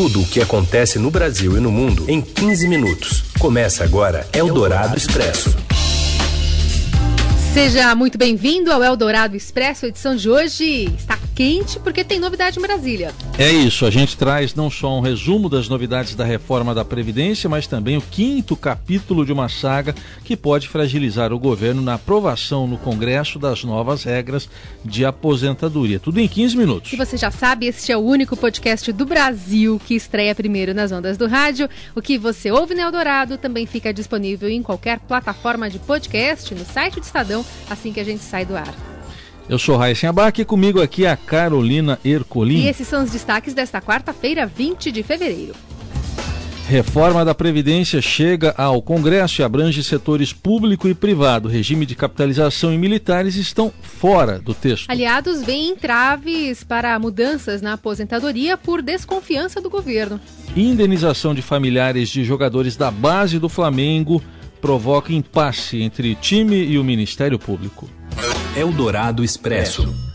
Tudo o que acontece no Brasil e no mundo em 15 minutos. Começa agora Eldorado Expresso. Seja muito bem-vindo ao Eldorado Expresso. Edição de hoje está quente porque tem novidade em Brasília. É isso, a gente traz não só um resumo das novidades da reforma da Previdência, mas também o quinto capítulo de uma saga que pode fragilizar o governo na aprovação no Congresso das novas regras de aposentadoria. Tudo em 15 minutos. E você já sabe, este é o único podcast do Brasil que estreia primeiro nas ondas do rádio. O que você ouve no Eldorado também fica disponível em qualquer plataforma de podcast, no site do Estadão, assim que a gente sai do ar. Eu sou Raíssa Abac e comigo aqui a Carolina Ercolim. E esses são os destaques desta quarta-feira, 20 de fevereiro. Reforma da Previdência chega ao Congresso e abrange setores público e privado. Regime de capitalização e militares estão fora do texto. Aliados veem entraves para mudanças na aposentadoria por desconfiança do governo. Indenização de familiares de jogadores da base do Flamengo provoca impasse entre time e o Ministério Público. Eldorado Expresso.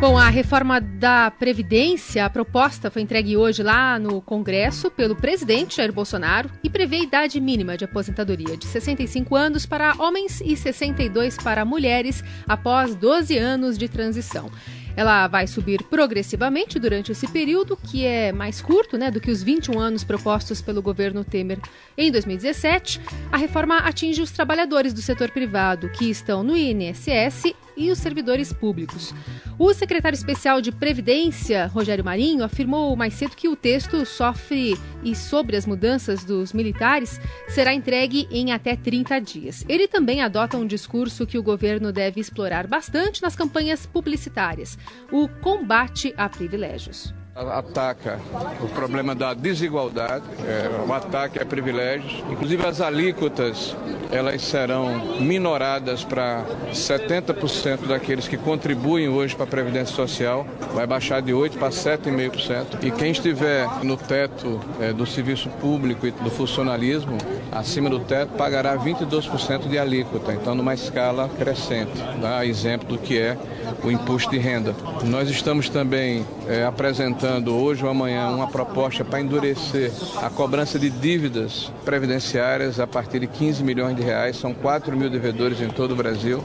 Bom, a reforma da Previdência, a proposta foi entregue hoje lá no Congresso pelo presidente Jair Bolsonaro e prevê idade mínima de aposentadoria de 65 anos para homens e 62 para mulheres após 12 anos de transição. Ela vai subir progressivamente durante esse período, que é mais curto né, do que os 21 anos propostos pelo governo Temer em 2017. A reforma atinge os trabalhadores do setor privado que estão no INSS e os servidores públicos. O secretário especial de Previdência, Rogério Marinho, afirmou mais cedo que o texto sofre e sobre as mudanças dos militares será entregue em até 30 dias. Ele também adota um discurso que o governo deve explorar bastante nas campanhas publicitárias: o combate a privilégios ataca o problema da desigualdade, é, o ataque a privilégios. Inclusive as alíquotas, elas serão minoradas para 70% daqueles que contribuem hoje para a Previdência Social, vai baixar de 8% para 7,5%. E quem estiver no teto é, do serviço público e do funcionalismo, acima do teto, pagará 22% de alíquota, então numa escala crescente, dá exemplo do que é o imposto de renda. Nós estamos também é, apresentando hoje ou amanhã uma proposta para endurecer a cobrança de dívidas previdenciárias a partir de 15 milhões de reais. São 4 mil devedores em todo o Brasil.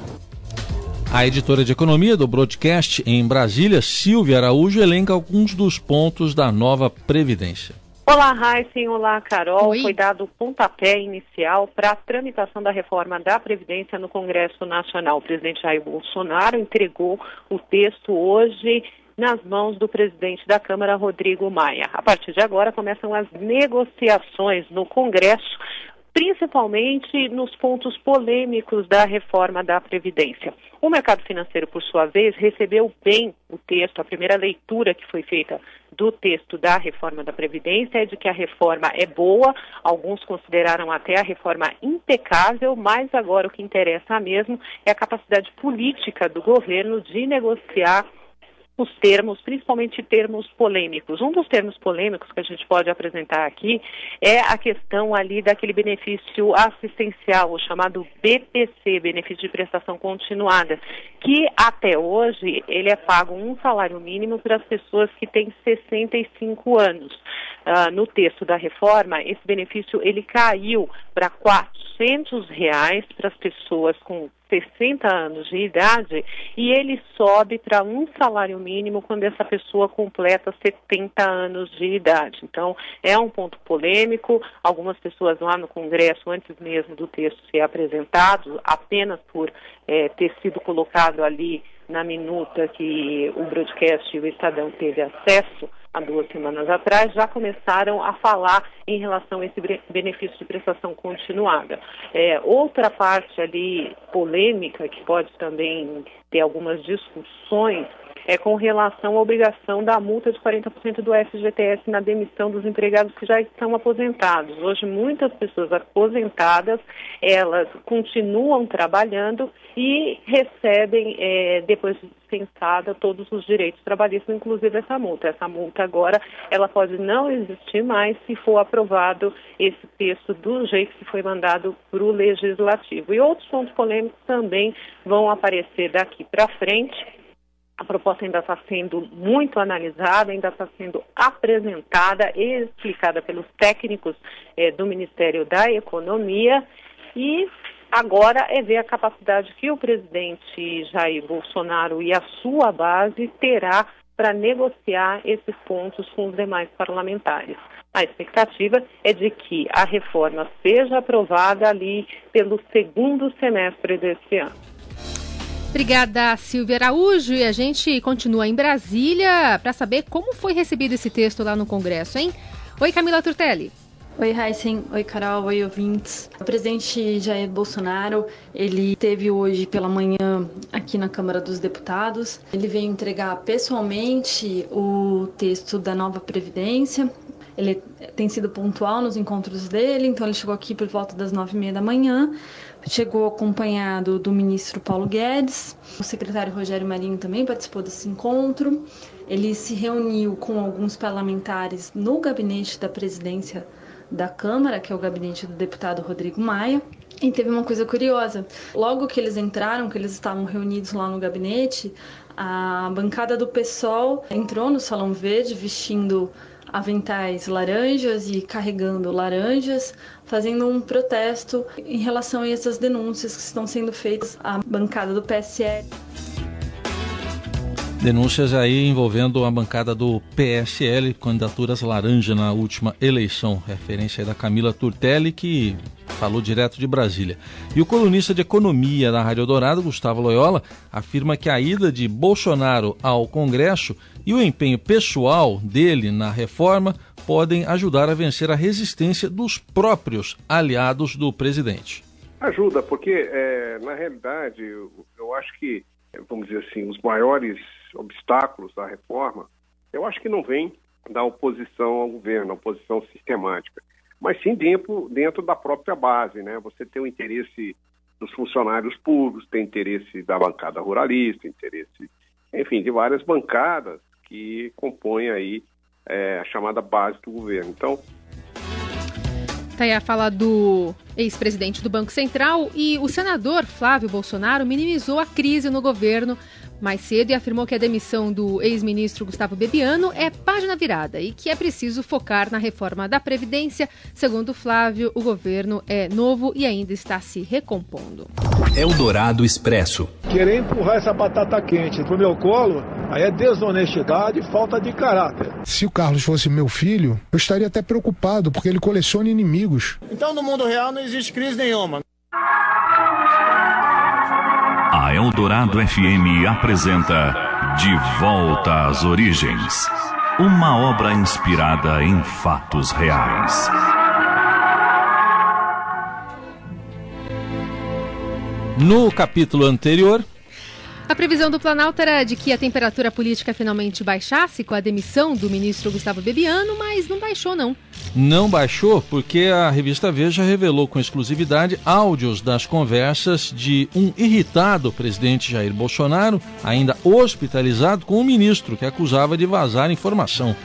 A editora de economia do Broadcast em Brasília, Silvia Araújo, elenca alguns dos pontos da nova Previdência. Olá, Heisen. Olá, Carol. Oi. Foi dado o pontapé inicial para a tramitação da reforma da Previdência no Congresso Nacional. O presidente Jair Bolsonaro entregou o texto hoje nas mãos do presidente da Câmara, Rodrigo Maia. A partir de agora começam as negociações no Congresso principalmente nos pontos polêmicos da reforma da Previdência. O mercado financeiro, por sua vez, recebeu bem o texto, a primeira leitura que foi feita do texto da reforma da Previdência é de que a reforma é boa, alguns consideraram até a reforma impecável, mas agora o que interessa mesmo é a capacidade política do governo de negociar os termos, principalmente termos polêmicos. Um dos termos polêmicos que a gente pode apresentar aqui é a questão ali daquele benefício assistencial, o chamado BPC, benefício de prestação continuada, que até hoje ele é pago um salário mínimo para as pessoas que têm 65 anos. Uh, no texto da reforma, esse benefício ele caiu para 400 reais para as pessoas com 60 anos de idade e ele sobe para um salário mínimo quando essa pessoa completa 70 anos de idade. Então, é um ponto polêmico. Algumas pessoas lá no Congresso, antes mesmo do texto ser apresentado, apenas por é, ter sido colocado ali na minuta que o broadcast e o Estadão teve acesso, há duas semanas atrás, já começaram a falar em relação a esse benefício de prestação continuada. É, outra parte ali polêmica, que pode também ter algumas discussões, é com relação à obrigação da multa de 40% do FGTS na demissão dos empregados que já estão aposentados. Hoje, muitas pessoas aposentadas, elas continuam trabalhando e recebem, é, depois de dispensada, todos os direitos trabalhistas, inclusive essa multa. Essa multa agora, ela pode não existir mais se for aprovado esse texto do jeito que foi mandado para o Legislativo. E outros pontos polêmicos também vão aparecer daqui para frente A proposta ainda está sendo muito analisada, ainda está sendo apresentada e explicada pelos técnicos eh, do Ministério da Economia e agora é ver a capacidade que o presidente Jair Bolsonaro e a sua base terá para negociar esses pontos com os demais parlamentares. A expectativa é de que a reforma seja aprovada ali pelo segundo semestre deste ano. Obrigada, Silvia Araújo. E a gente continua em Brasília para saber como foi recebido esse texto lá no Congresso, hein? Oi, Camila Turtelli. Oi, Heisen. Oi, Carol. Oi, ouvintes. O presidente Jair Bolsonaro, ele teve hoje pela manhã aqui na Câmara dos Deputados. Ele veio entregar pessoalmente o texto da nova Previdência. Ele tem sido pontual nos encontros dele, então ele chegou aqui por volta das nove e meia da manhã. Chegou acompanhado do ministro Paulo Guedes. O secretário Rogério Marinho também participou desse encontro. Ele se reuniu com alguns parlamentares no gabinete da presidência da Câmara, que é o gabinete do deputado Rodrigo Maia. E teve uma coisa curiosa. Logo que eles entraram, que eles estavam reunidos lá no gabinete, a bancada do PSOL entrou no Salão Verde vestindo aventais laranjas e carregando laranjas, fazendo um protesto em relação a essas denúncias que estão sendo feitas à bancada do PSL. Denúncias aí envolvendo a bancada do PSL, candidaturas laranja na última eleição. Referência aí da Camila Turtelli, que falou direto de Brasília. E o colunista de economia da Rádio Dourado, Gustavo Loyola, afirma que a ida de Bolsonaro ao Congresso e o empenho pessoal dele na reforma podem ajudar a vencer a resistência dos próprios aliados do presidente. Ajuda, porque é, na realidade eu, eu acho que, vamos dizer assim, os maiores obstáculos da reforma, eu acho que não vem da oposição ao governo, oposição sistemática, mas sim dentro, dentro da própria base, né? Você tem o interesse dos funcionários públicos, tem interesse da bancada ruralista, interesse, enfim, de várias bancadas que compõem aí é, a chamada base do governo. Então, Está aí a fala do ex-presidente do Banco Central e o senador Flávio Bolsonaro minimizou a crise no governo mais cedo e afirmou que a demissão do ex-ministro Gustavo Bebiano é página virada e que é preciso focar na reforma da Previdência. Segundo Flávio, o governo é novo e ainda está se recompondo. Eldorado Expresso. Querer empurrar essa batata quente pro meu colo, aí é desonestidade e falta de caráter. Se o Carlos fosse meu filho, eu estaria até preocupado, porque ele coleciona inimigos. Então no mundo real não existe crise nenhuma. Eldorado FM apresenta De Volta às Origens. Uma obra inspirada em fatos reais. No capítulo anterior, a previsão do Planalto era de que a temperatura política finalmente baixasse com a demissão do ministro Gustavo Bebiano, mas não baixou não. Não baixou porque a revista Veja revelou com exclusividade áudios das conversas de um irritado presidente Jair Bolsonaro, ainda hospitalizado, com o ministro que acusava de vazar informação.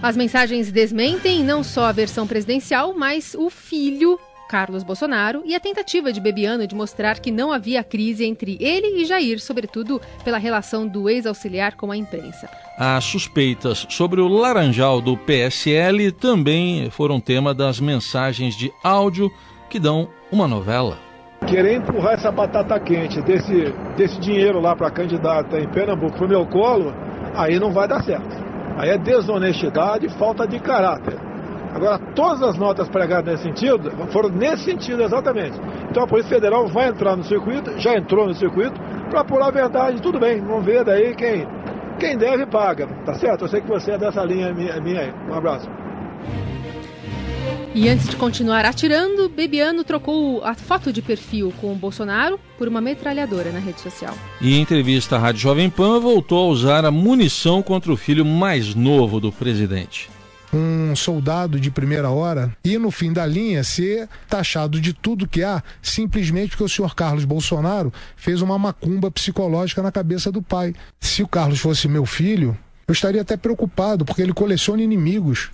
As mensagens desmentem não só a versão presidencial, mas o filho Carlos Bolsonaro e a tentativa de Bebiano de mostrar que não havia crise entre ele e Jair, sobretudo pela relação do ex-auxiliar com a imprensa. As suspeitas sobre o laranjal do PSL também foram tema das mensagens de áudio que dão uma novela. Querer empurrar essa batata quente desse, desse dinheiro lá para candidata em Pernambuco pro meu colo, aí não vai dar certo. Aí é desonestidade e falta de caráter. Agora, todas as notas pregadas nesse sentido foram nesse sentido exatamente. Então a Polícia Federal vai entrar no circuito, já entrou no circuito, para apurar a verdade. Tudo bem, vamos ver daí quem, quem deve paga. Tá certo? Eu sei que você é dessa linha minha, minha aí. Um abraço. E antes de continuar atirando, Bebiano trocou a foto de perfil com o Bolsonaro por uma metralhadora na rede social. E em entrevista à Rádio Jovem Pan, voltou a usar a munição contra o filho mais novo do presidente um soldado de primeira hora e no fim da linha ser taxado de tudo que há simplesmente porque o senhor Carlos Bolsonaro fez uma macumba psicológica na cabeça do pai. Se o Carlos fosse meu filho, eu estaria até preocupado porque ele coleciona inimigos.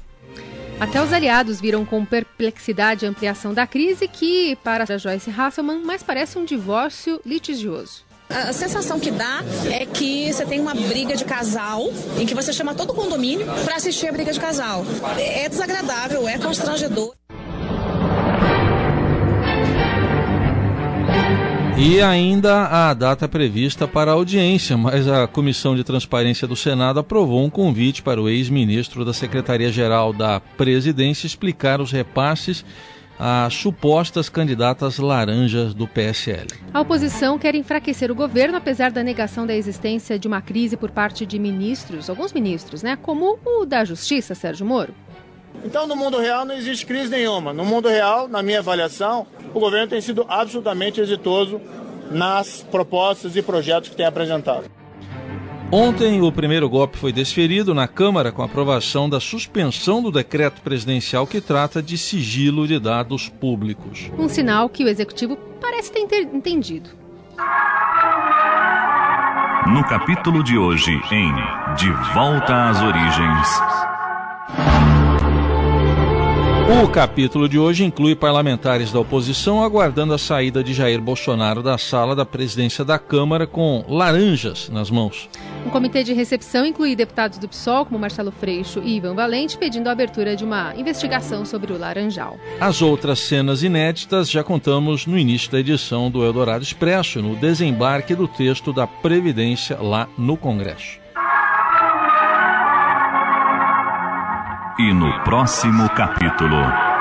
Até os aliados viram com perplexidade a ampliação da crise que, para Joyce Hasselman, mais parece um divórcio litigioso. A sensação que dá é que você tem uma briga de casal em que você chama todo o condomínio para assistir a briga de casal. É desagradável, é constrangedor. E ainda a data prevista para a audiência, mas a Comissão de Transparência do Senado aprovou um convite para o ex-ministro da Secretaria-Geral da Presidência explicar os repasses a supostas candidatas laranjas do PSL. A oposição quer enfraquecer o governo, apesar da negação da existência de uma crise por parte de ministros, alguns ministros, né, como o da Justiça, Sérgio Moro. Então, no mundo real não existe crise nenhuma. No mundo real, na minha avaliação, o governo tem sido absolutamente exitoso nas propostas e projetos que tem apresentado. Ontem, o primeiro golpe foi desferido na Câmara com a aprovação da suspensão do decreto presidencial que trata de sigilo de dados públicos. Um sinal que o executivo parece ter entendido. No capítulo de hoje, em De Volta às Origens. O capítulo de hoje inclui parlamentares da oposição aguardando a saída de Jair Bolsonaro da sala da presidência da Câmara com laranjas nas mãos. Um comitê de recepção inclui deputados do PSOL, como Marcelo Freixo e Ivan Valente, pedindo a abertura de uma investigação sobre o Laranjal. As outras cenas inéditas já contamos no início da edição do Eldorado Expresso, no desembarque do texto da Previdência lá no Congresso. E no próximo capítulo.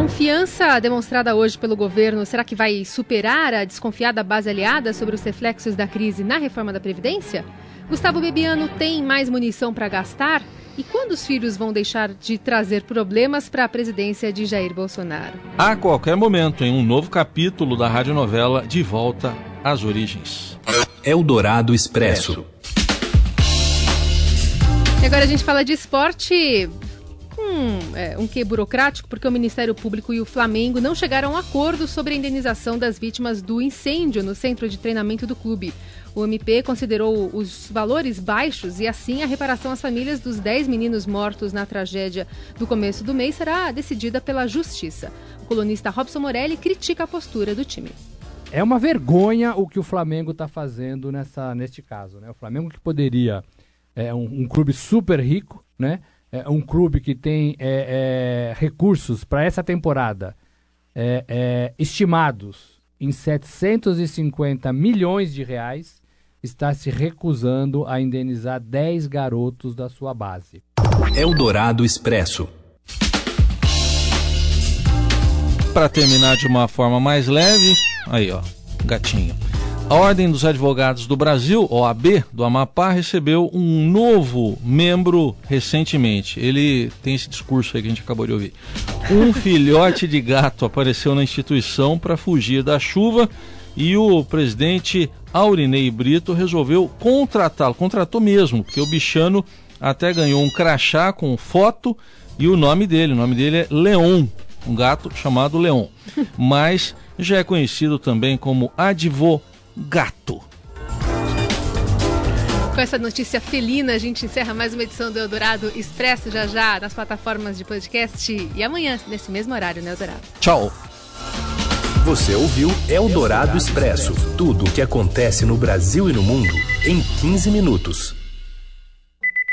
Confiança demonstrada hoje pelo governo, será que vai superar a desconfiada base aliada sobre os reflexos da crise na reforma da Previdência? Gustavo Bebiano tem mais munição para gastar? E quando os filhos vão deixar de trazer problemas para a presidência de Jair Bolsonaro? A qualquer momento, em um novo capítulo da radionovela De Volta às Origens. Eldorado Expresso. E agora a gente fala de esporte um, é, um quê burocrático, porque o Ministério Público e o Flamengo não chegaram a um acordo sobre a indenização das vítimas do incêndio no centro de treinamento do clube. O MP considerou os valores baixos e, assim, a reparação às famílias dos 10 meninos mortos na tragédia do começo do mês será decidida pela Justiça. O colunista Robson Morelli critica a postura do time. É uma vergonha o que o Flamengo está fazendo nessa, neste caso. Né? O Flamengo que poderia é um, um clube super rico, né? É um clube que tem é, é, recursos para essa temporada é, é, estimados em 750 milhões de reais, está se recusando a indenizar 10 garotos da sua base. Eldorado Expresso. Para terminar de uma forma mais leve, aí ó, gatinho. A Ordem dos Advogados do Brasil, OAB, do Amapá, recebeu um novo membro recentemente. Ele tem esse discurso aí que a gente acabou de ouvir. Um filhote de gato apareceu na instituição para fugir da chuva e o presidente Aurinei Brito resolveu contratá-lo. Contratou mesmo, porque o bichano até ganhou um crachá com foto e o nome dele. O nome dele é Leon, um gato chamado Leon. Mas já é conhecido também como advogado gato. Com essa notícia felina, a gente encerra mais uma edição do Eldorado Expresso já já nas plataformas de podcast e amanhã, nesse mesmo horário, né, Eldorado? Tchau. Você ouviu Eldorado Expresso tudo o que acontece no Brasil e no mundo em 15 minutos.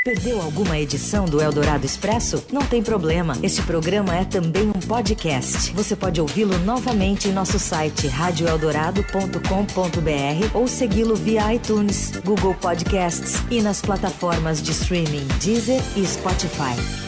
Perdeu alguma edição do Eldorado Expresso? Não tem problema. Este programa é também um podcast. Você pode ouvi-lo novamente em nosso site radioeldorado.com.br ou segui-lo via iTunes, Google Podcasts e nas plataformas de streaming Deezer e Spotify.